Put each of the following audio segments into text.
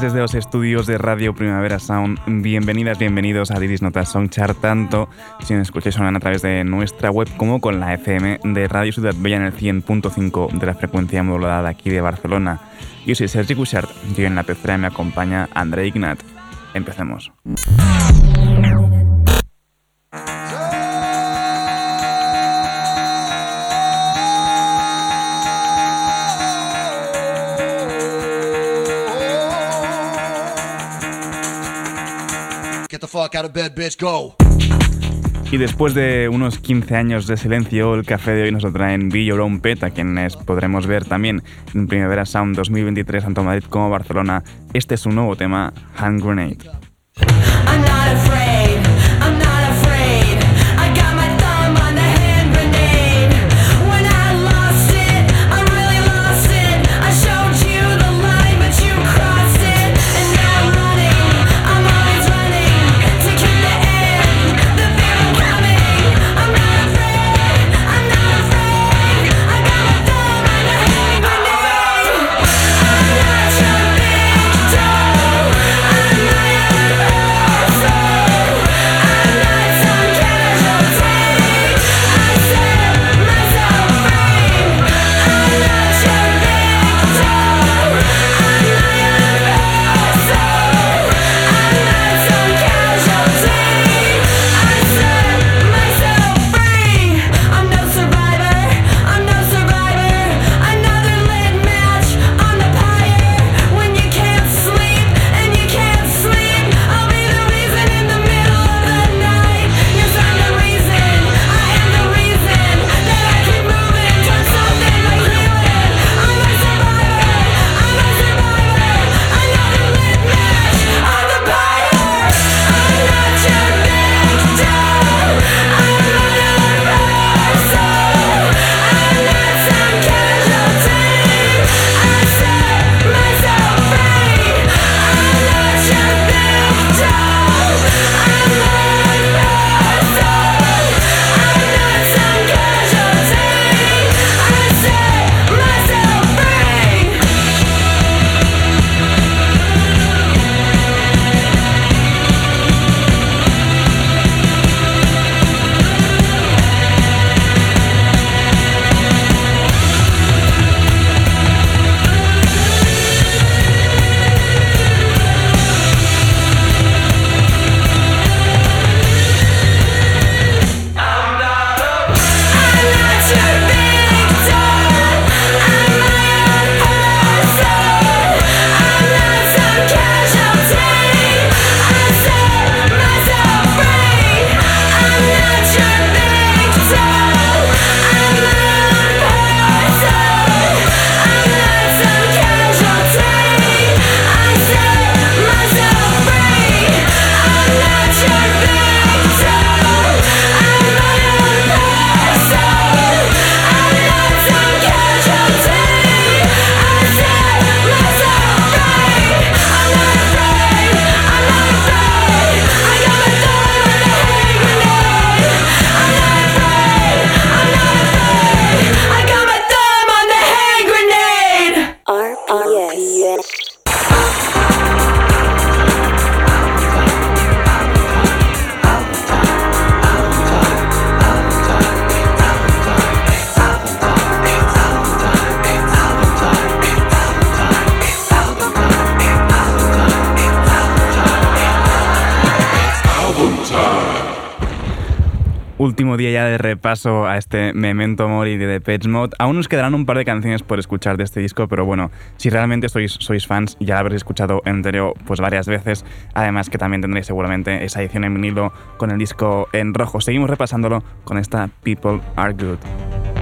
Desde los estudios de Radio Primavera Sound. Bienvenidas, bienvenidos a Diris Notas Songchart, tanto si nos escucháis a través de nuestra web como con la FM de Radio Ciudad Bella en el 100.5 de la frecuencia modulada aquí de Barcelona. Yo soy Sergi Cushart y en la pecera me acompaña André Ignat. Empecemos. Y después de unos 15 años de silencio, el café de hoy nos lo trae en Be Your Own Pet, a quienes podremos ver también en Primavera Sound 2023 tanto Madrid como Barcelona. Este es su nuevo tema, Hand Grenade. Repaso a este Memento Mori de Depeche Mode. Aún nos quedarán un par de canciones por escuchar de este disco, pero bueno, si realmente sois, sois fans, ya habréis escuchado entero pues varias veces. Además que también tendréis seguramente esa edición en vinilo con el disco en rojo. Seguimos repasándolo con esta People Are Good.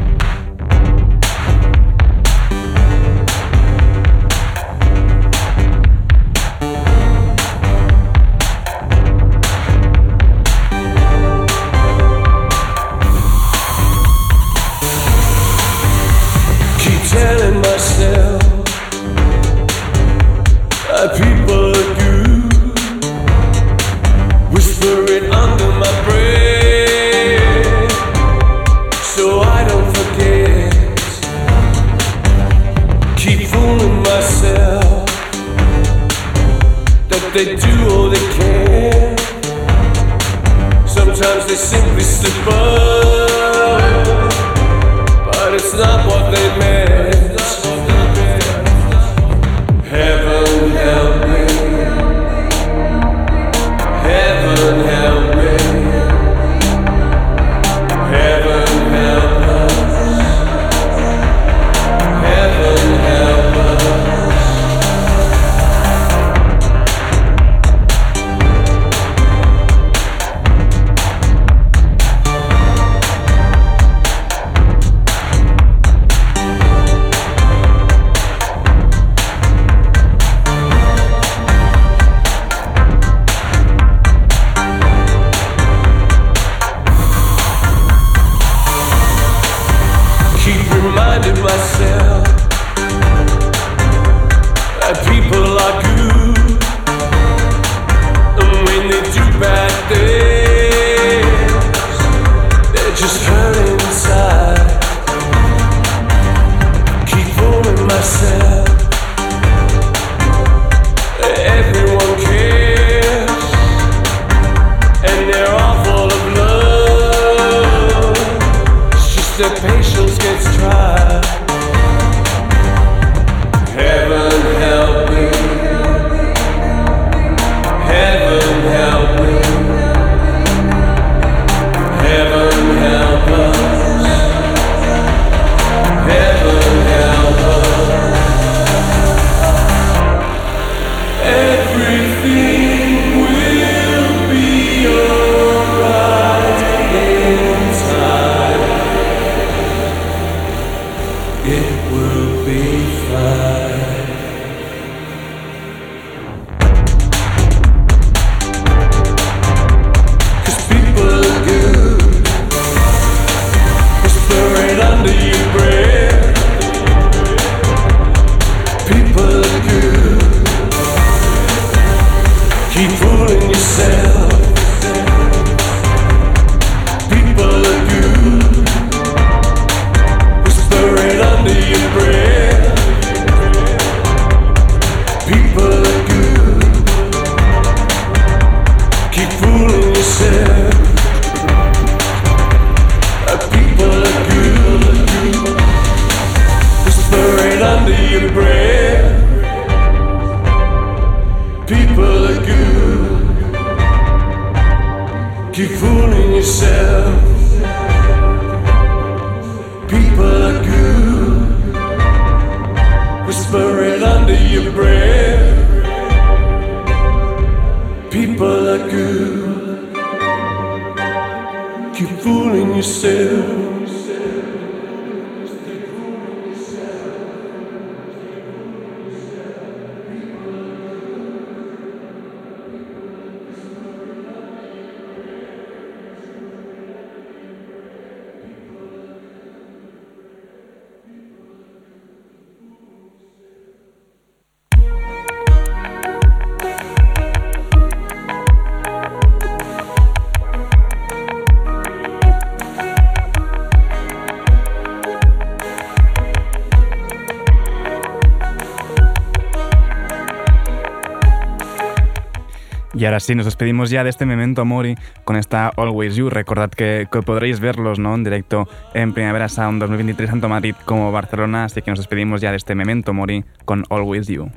They do all they can. Sometimes they simply slip up, but it's not what they meant. Y ahora sí, nos despedimos ya de este Memento Mori con esta Always You. Recordad que, podréis verlos ¿no? en directo en Primavera Sound 2023 tanto Madrid como Barcelona, así que nos despedimos ya de este Memento Mori con Always You.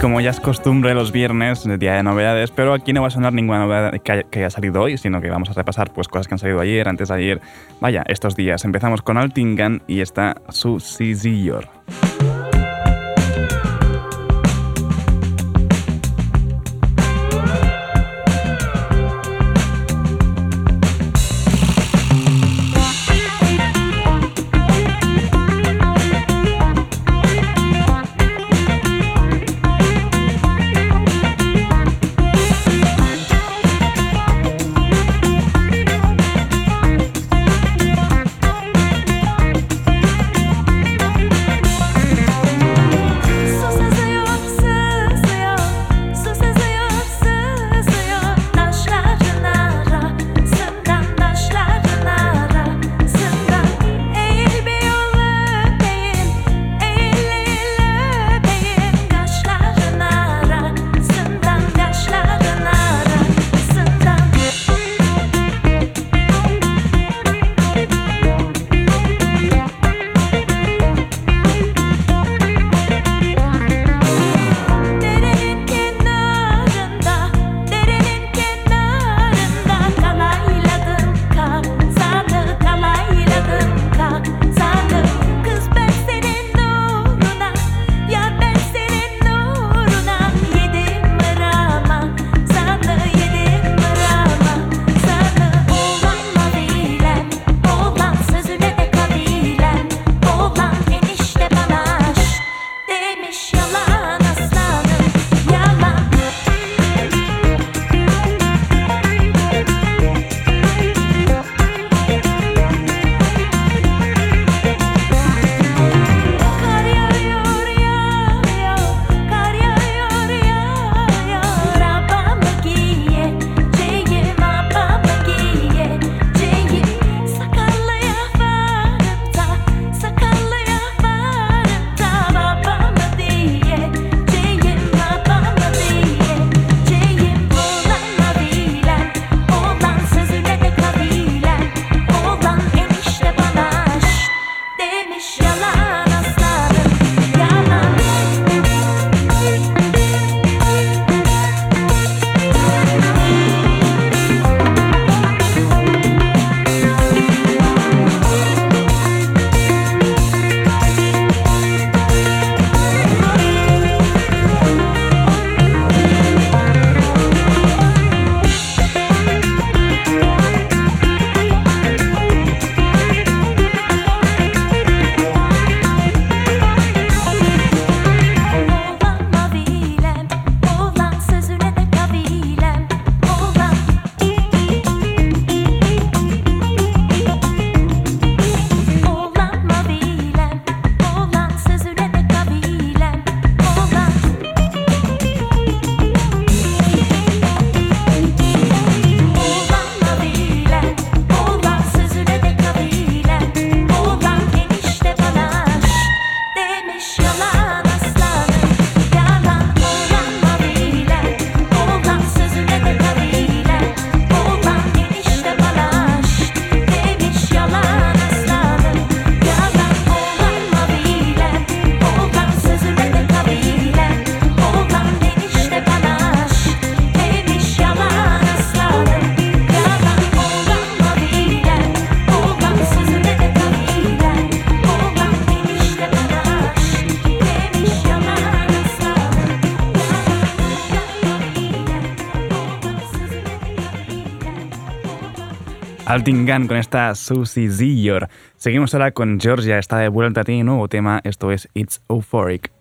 Como ya es costumbre los viernes, el día de novedades, pero aquí no va a sonar ninguna novedad que haya, salido hoy, sino que vamos a repasar pues, cosas que han salido ayer, antes de ayer, vaya, estos días. Empezamos con Altingan y está su Sizillor. Altingan con esta Susie Ziyor. Seguimos ahora con Georgia, está de vuelta a ti, nuevo tema, esto es It's Euphoric.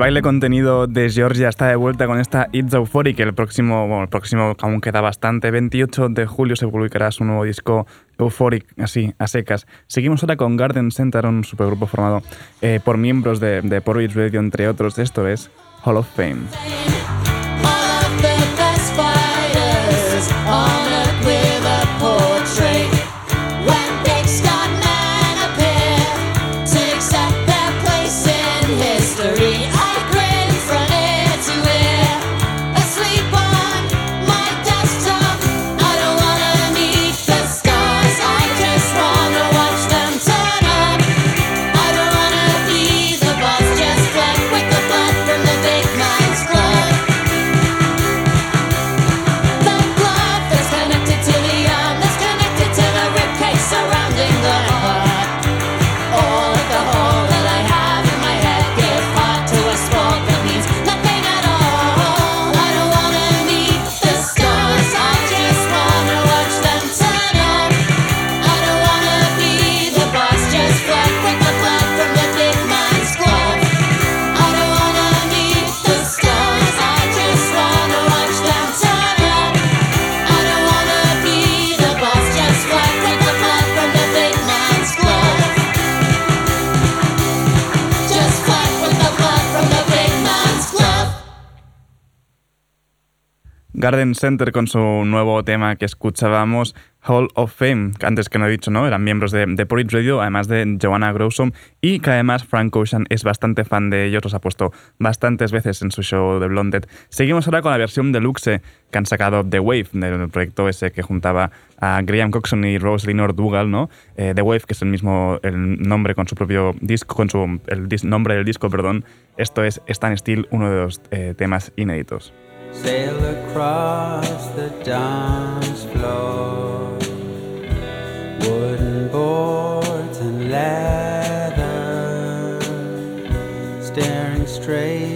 Baile contenido de Georgia está de vuelta con esta It's Euphoric. El próximo, próximo aún queda bastante. 28 de julio se publicará su nuevo disco Euphoric, así, a secas. Seguimos ahora con Garden Center, un supergrupo formado eh, por miembros de, de Porridge Radio, entre otros. Esto es Hall of Fame. Garden Center con su nuevo tema que escuchábamos, Hall of Fame, antes que no he dicho, ¿no? Eran miembros de, de Porridge Radio, además de Joanna Grossom, y que además Frank Ocean es bastante fan de ellos, los ha puesto bastantes veces en su show de Blonded. Seguimos ahora con la versión deluxe que han sacado The Wave, del proyecto ese que juntaba a Graham Coxon y Rose Lenore Dougal, ¿no? Eh, The Wave, que es el mismo el nombre con su propio disco, con su, el nombre del disco, perdón. Esto es Stan Still, uno de los eh, temas inéditos. Sail across the dance floor. Wooden boards and leather, staring straight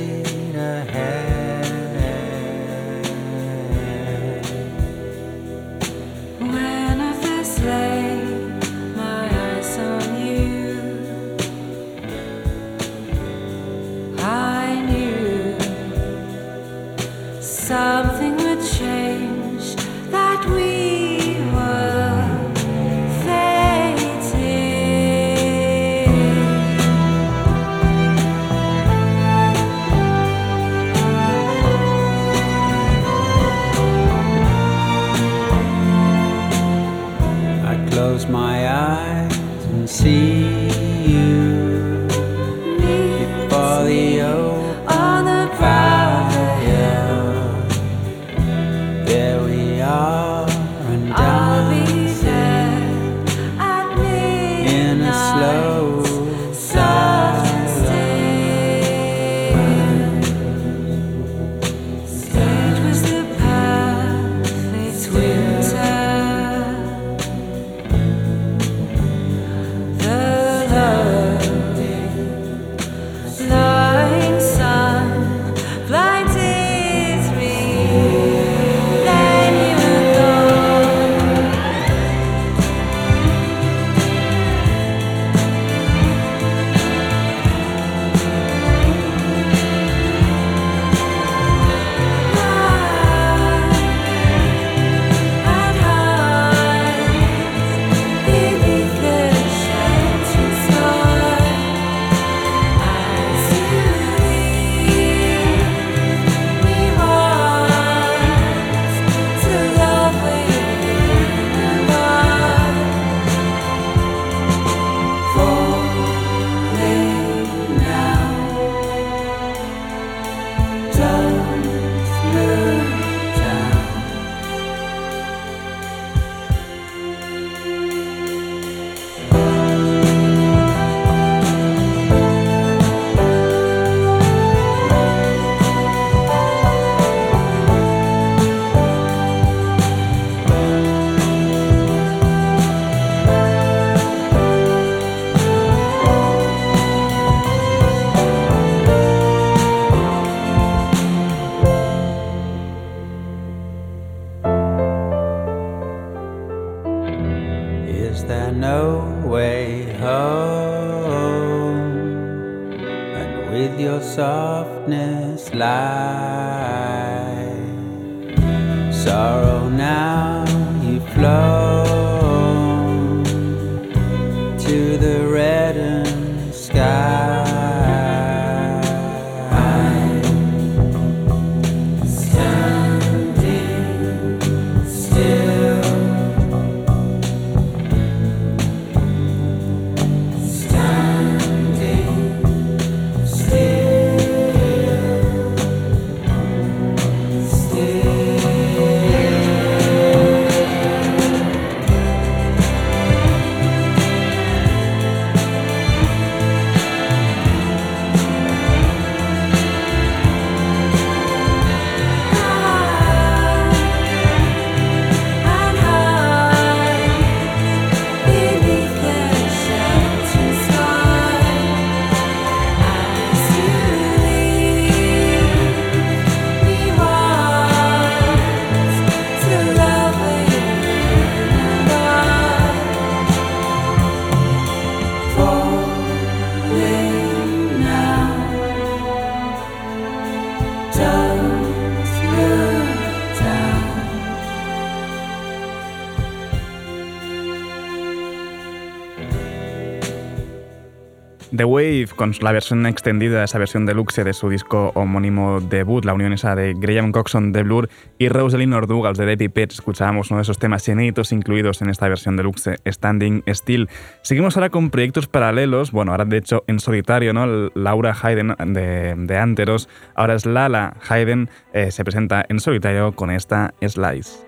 con la versión extendida, esa versión deluxe de su disco homónimo debut, la unión esa de Graham Coxon de Blur y Rosalind Ordugals de Debbie Pitts. Escuchábamos uno de esos temas inéditos incluidos en esta versión deluxe, Standing Still. Seguimos ahora con proyectos paralelos, bueno, ahora de hecho en solitario, ¿no? Laura Hayden de, de Anteros, ahora es Lala Hayden, eh, se presenta en solitario con esta Slice.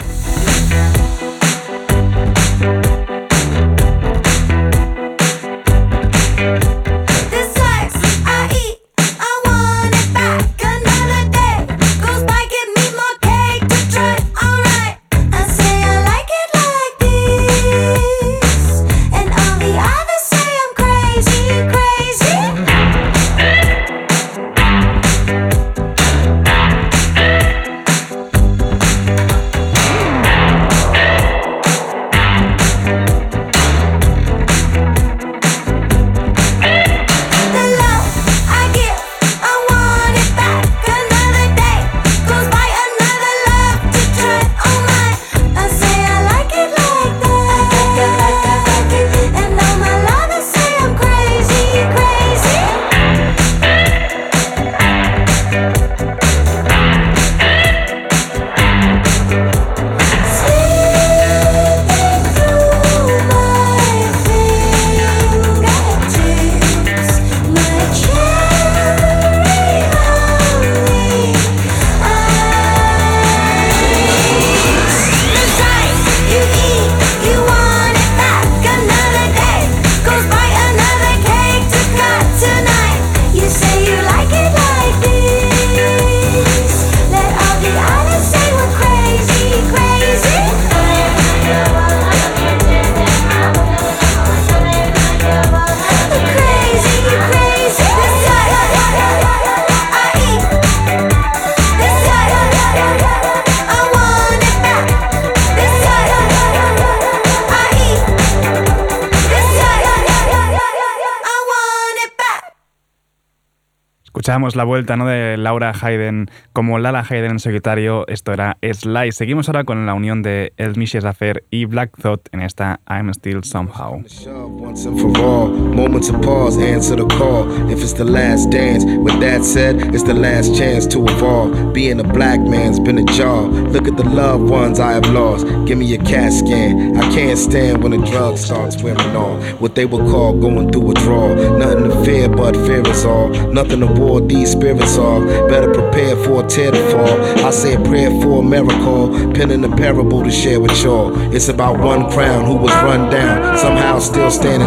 La vuelta ¿no? de Laura Hayden como Lala Hayden en solitario. Esto era Slice. Seguimos ahora con la unión de El Michel Affair y Black Thought en esta I'm Still Somehow. Once and for all, moments of pause, answer the call. If it's the last dance, with that said, it's the last chance to evolve. Being a black man's been a job. Look at the loved ones I have lost. Give me a CAT scan. I can't stand when the drug starts wearing off. What they would call going through a draw. Nothing to fear but fear is all. Nothing to ward these spirits off. Better prepare for a tear to fall. I say a prayer for a miracle. Penning a parable to share with y'all. It's about one crown who was run down, somehow still standing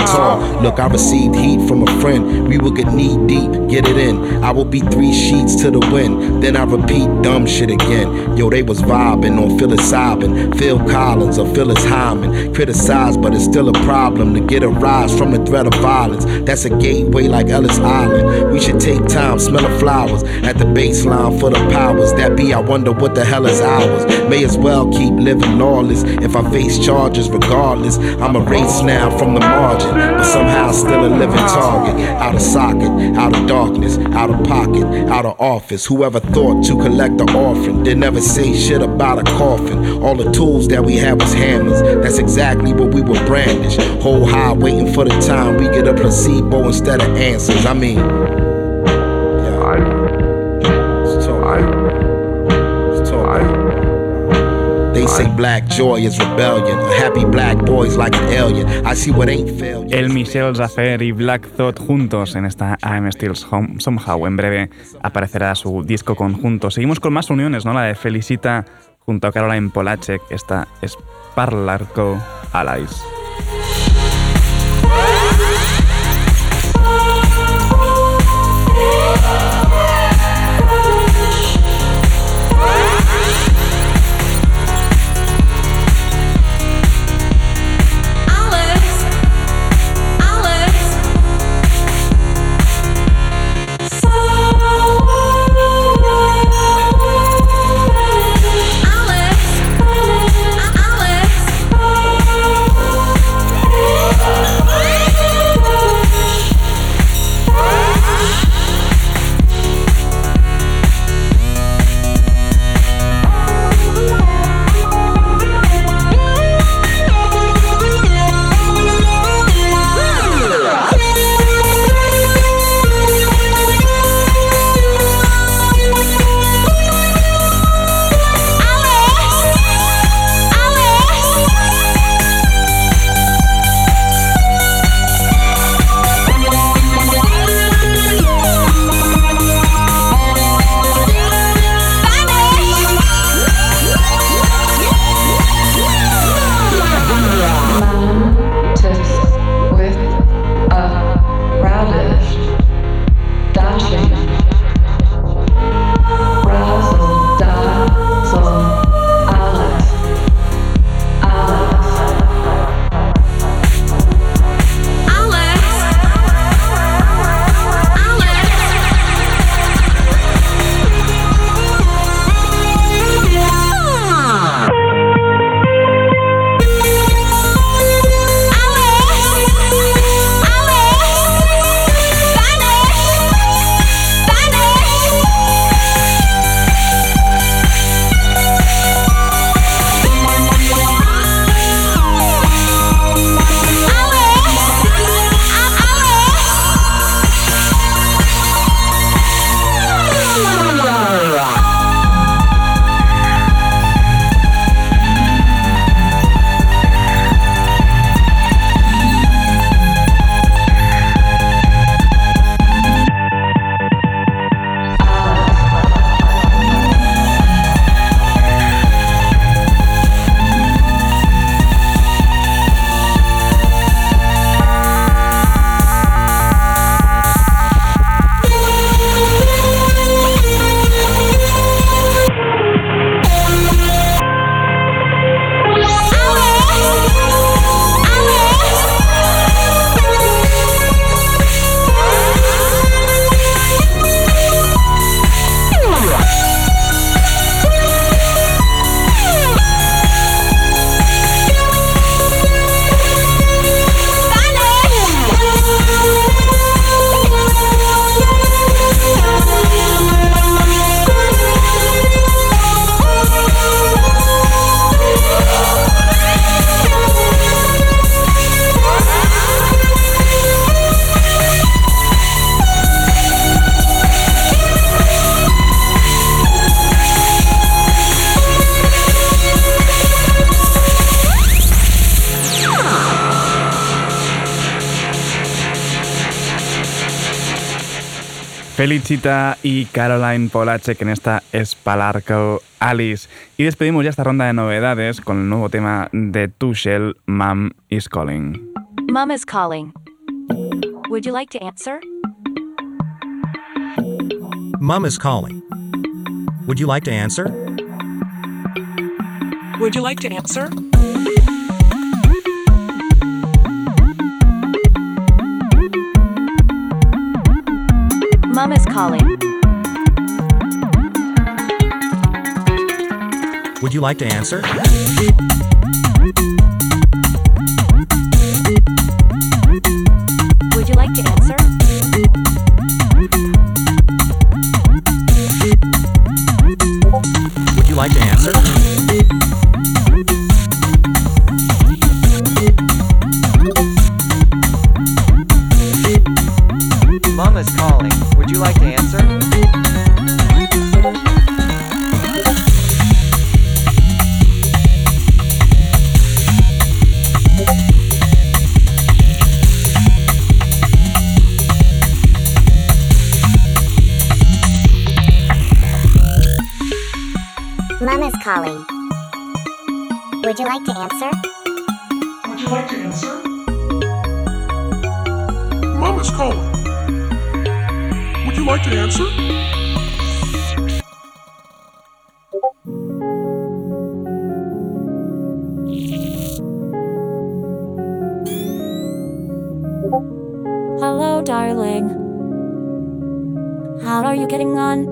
Look, I received heat from a friend. We will get knee deep, get it in. I will be three sheets to the wind. Then I repeat dumb shit again. Yo, they was vibing on psilocybin. Phil Collins or Phyllis Hyman. Criticized, but it's still a problem to get a rise from the threat of violence. That's a gateway like Ellis Island. We should take time, smell the flowers at the baseline for the powers that be. I wonder what the hell is ours. May as well keep living lawless if I face charges regardless. I'm a race now from the margin, but somehow still a living target. Out of socket, out of darkness, out of pocket, out of office. Whoever thought to collect the orphan did never say shit about a coffin. All the tools that we had was hammers. That's exactly what we were brandish. Whole high waiting for the time we get a placebo instead of answers. I mean, yeah. El Michel Zafer y Black Thought juntos en esta I'm Still Home- Somehow. En breve aparecerá su disco conjunto. Seguimos con más uniones, ¿no? La de Felicita junto a Caroline Polacek. Esta es Parlarco Allies. Felicita y Caroline Polacek en esta Spalarco Alice. Y despedimos ya esta ronda de novedades con el nuevo tema de Tushel, Mom is Calling. Mom is calling. Would you like to answer? Mom is calling. Would you like to answer? Would you like to answer? Mom is calling. Would you like to answer? Mom is calling. Would you like to answer? Mom is calling. Would you like to answer? Would you like to answer? Mom is calling. You like to answer? Hello, darling. How are you getting on?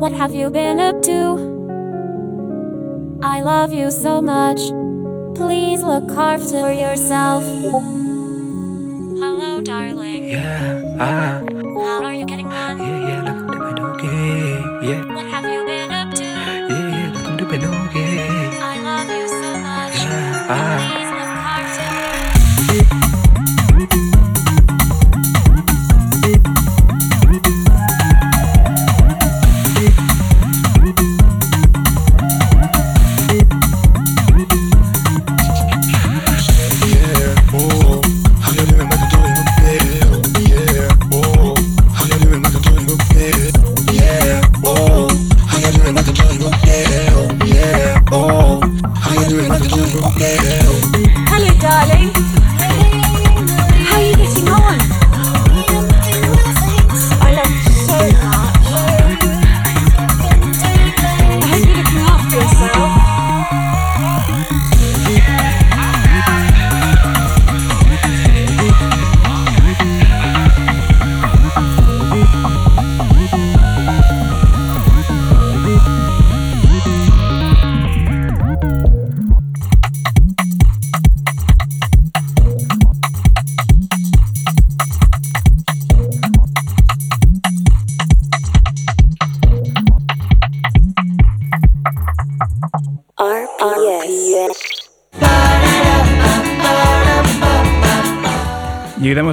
What have you been up to? I love you so much. Please look after yourself. Hello, darling yeah, I.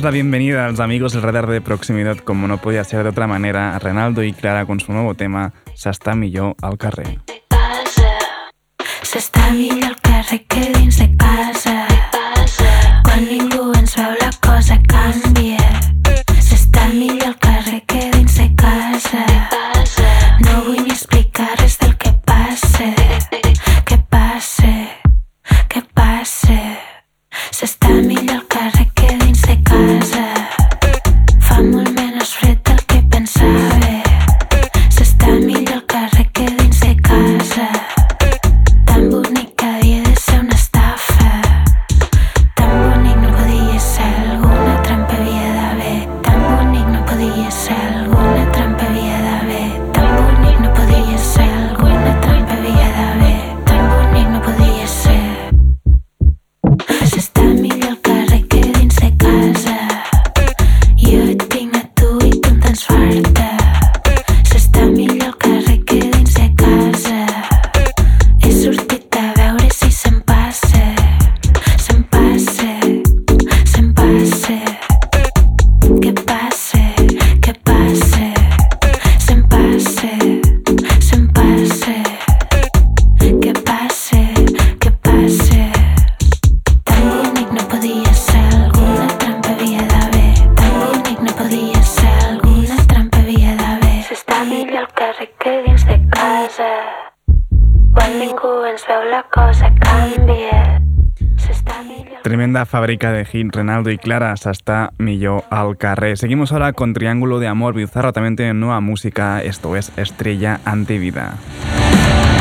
damos la bienvenida a los amigos del radar de proximidad, como no podía ser de otra manera, a Renaldo y Clara con su nuevo tema, S'està millor al carrer. S'està millor al carrer que dins de casa. la fàbrica de Gil, Renaldo y Clara hasta Milló Alcarre. Seguimos ahora con Triángulo de Amor, bizarramente nueva música, esto es Estrella Antivida. Vida.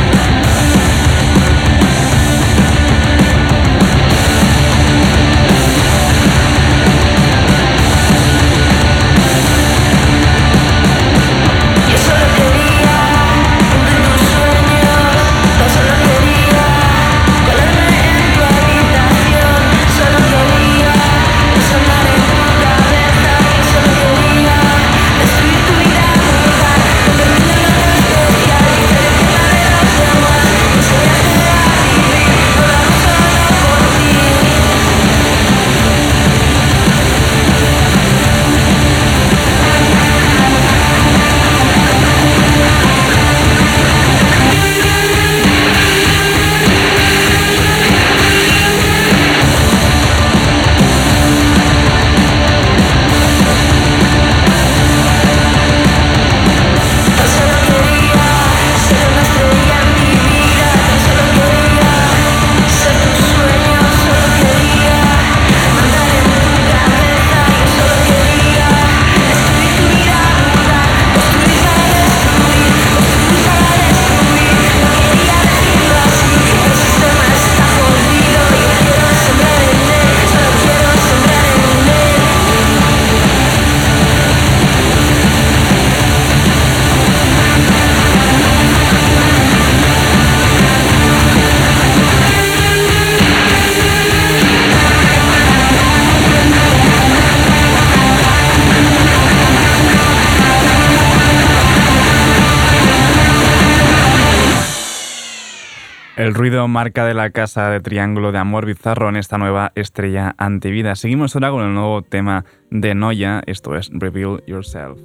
El ruido marca de la casa de Triángulo de Amor Bizarro en esta nueva estrella antivida. Seguimos ahora con el nuevo tema de Noya, esto es Reveal Yourself.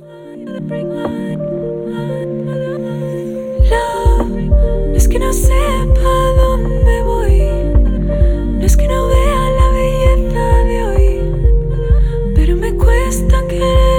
Love, es que no sepa dónde voy, no es que no vea la belleza de hoy, pero me cuesta que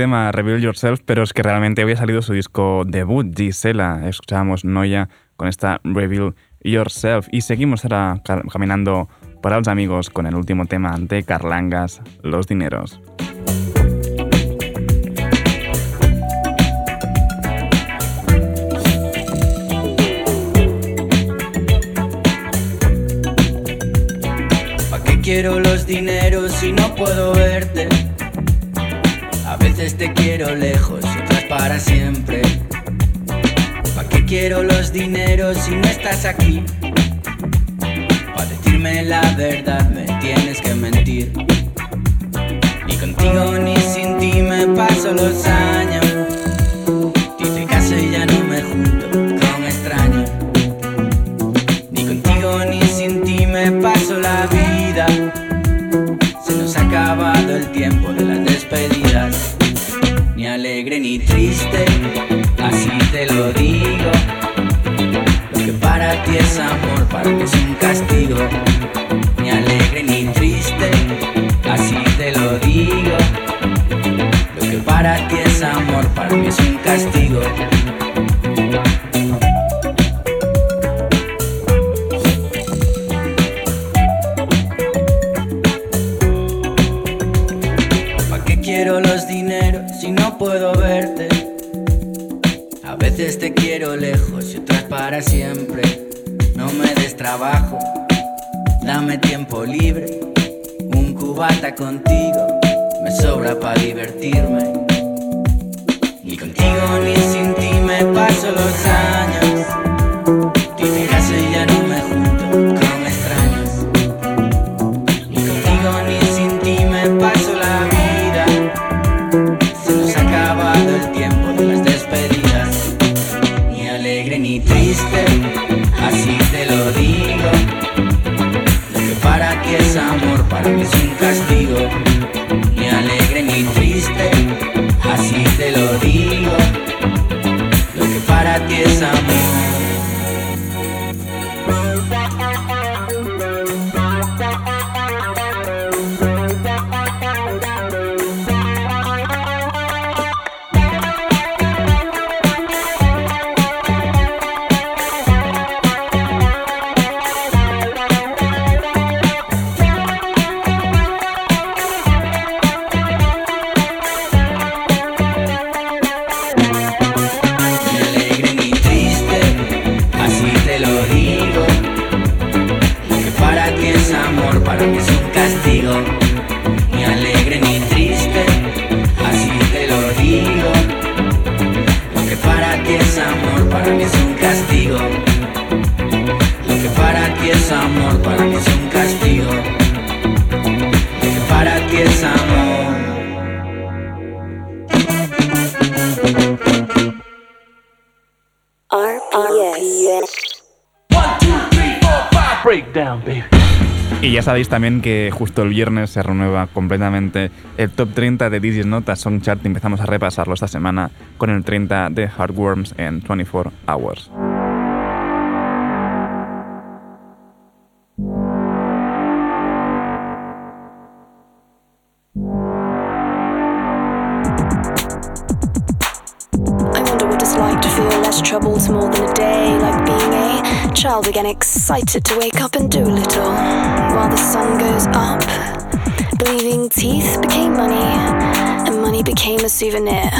tema, Reveal Yourself, pero es que realmente había salido su disco debut, Gisela. Escuchábamos Noya con esta Reveal Yourself. Y seguimos ahora caminando para los amigos con el último tema de Carlangas, Los Dineros. ¿A qué quiero los dineros si no puedo verte? veces te quiero lejos, otras para siempre. ¿Para qué quiero los dineros si no estás aquí? Para decirme la verdad me tienes que mentir. Ni contigo ni sin ti me paso los años. desamor para que sepáis también que justo el viernes se renueva completamente el top 30 de Digis Nota Song Chart. y Empezamos a repasarlo esta semana con el 30 de Heartworms en 24 Hours. child again, excited to wake up and do a little. While the sun goes up, believing teeth became money, and money became a souvenir.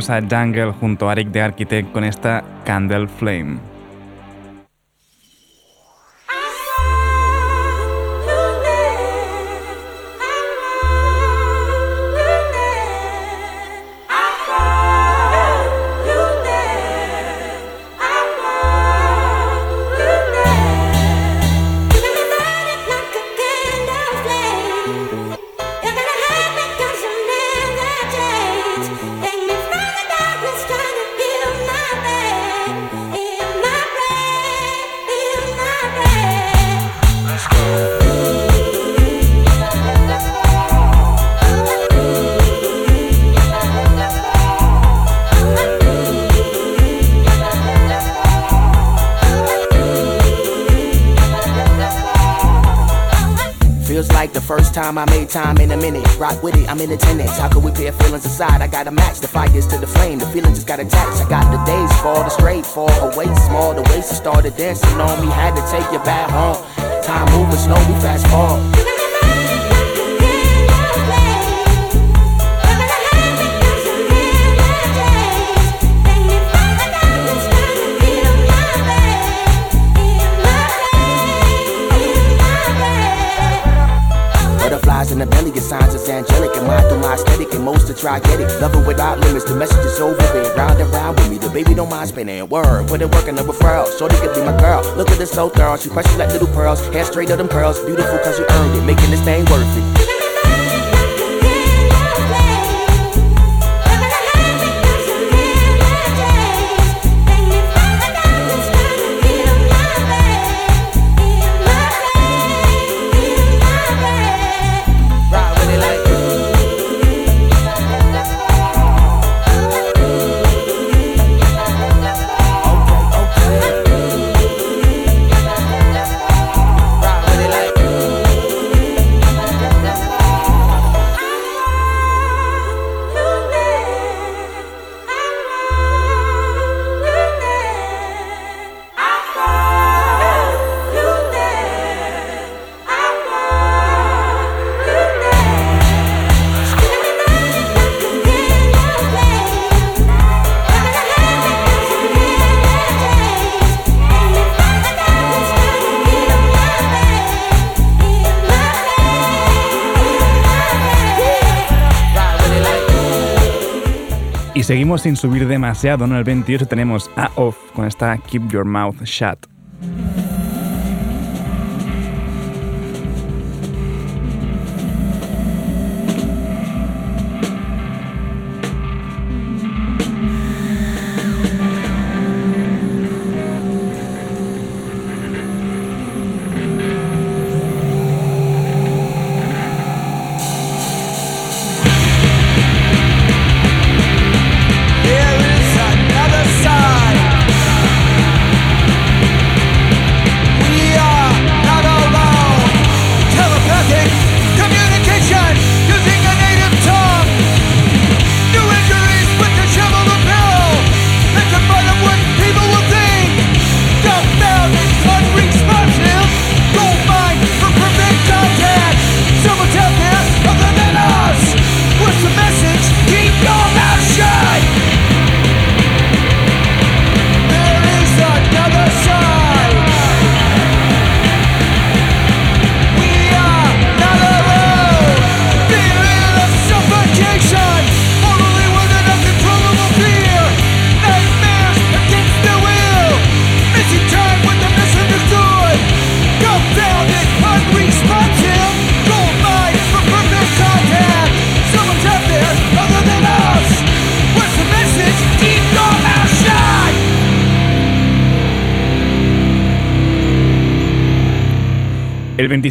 29 tenemos a Jungle junto a Eric de Architect con esta Candle Flame. Time in a minute. Rock with it, I'm in attendance. How could we pair feelings aside? I gotta match the fires to the flame. The feeling just got attached. I got the days fall, the straight fall away small. The waist started dancing on me. Had to take you back home. Time moving slow, we fast forward. In the belly, your signs is angelic. And mine through my aesthetic, and most are try get it. Love it without limits, the message is over there. Round and round with me, the baby don't mind spinning. Word, put it work in the referral. Shorty could be my girl. Look at this so thorough, she precious like little pearls. Hair straight of them pearls, beautiful cause you earned it. Making this thing worth it. Sin subir demasiado, ¿no? El 28 tenemos a Off con esta Keep Your Mouth Shut.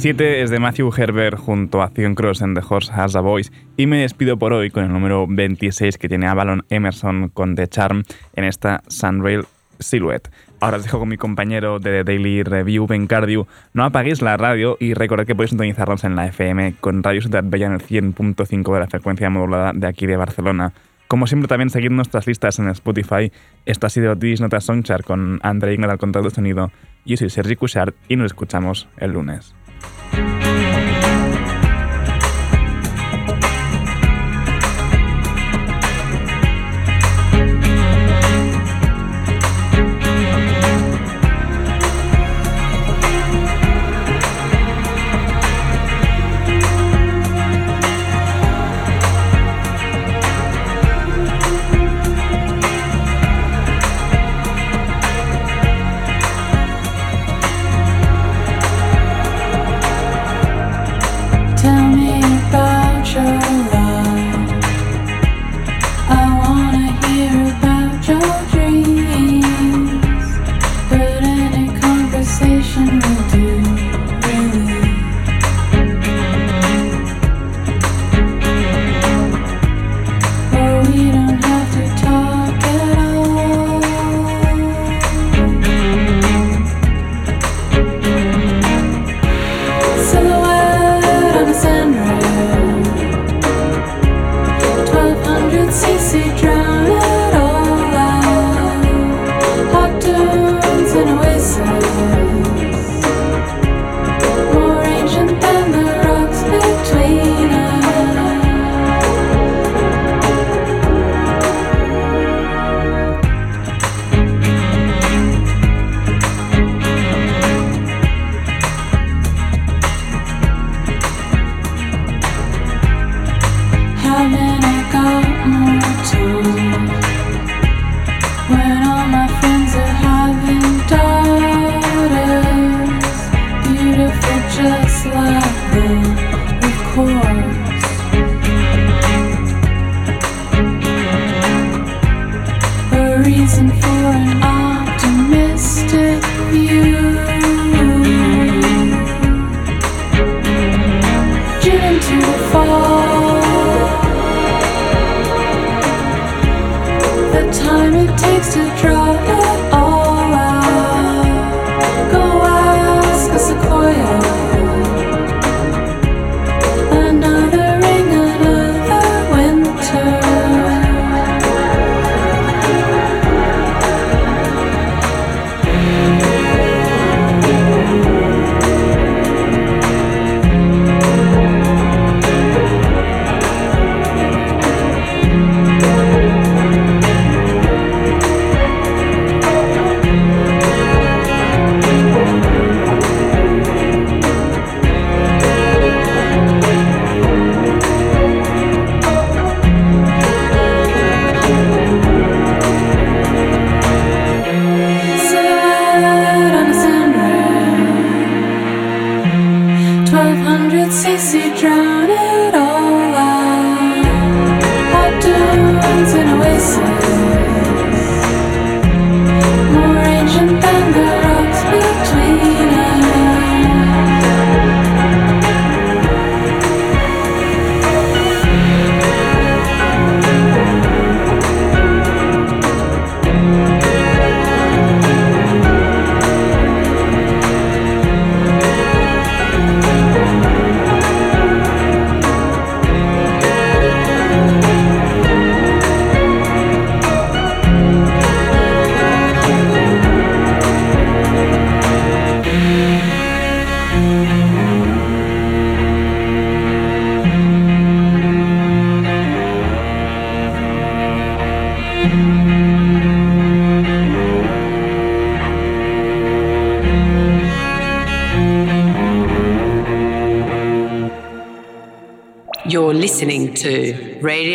7 es de Matthew Herbert junto a Cion Cross en The Horse Has a Voice y me despido por hoy con el número 26 que tiene Avalon Emerson con The Charm en esta Sunrail Silhouette. Ahora os dejo con mi compañero de The Daily Review, Ben Cardio. No apaguéis la radio y recordad que podéis sintonizarnos en la FM con Radio Ciudad Bella en el 100.5 de la frecuencia modulada de aquí de Barcelona. Como siempre, también seguid nuestras listas en Spotify. Esto ha sido This Nota Songchart con André Ignat al control de sonido. Yo soy Sergi Cushart y nos escuchamos el lunes. Thank you.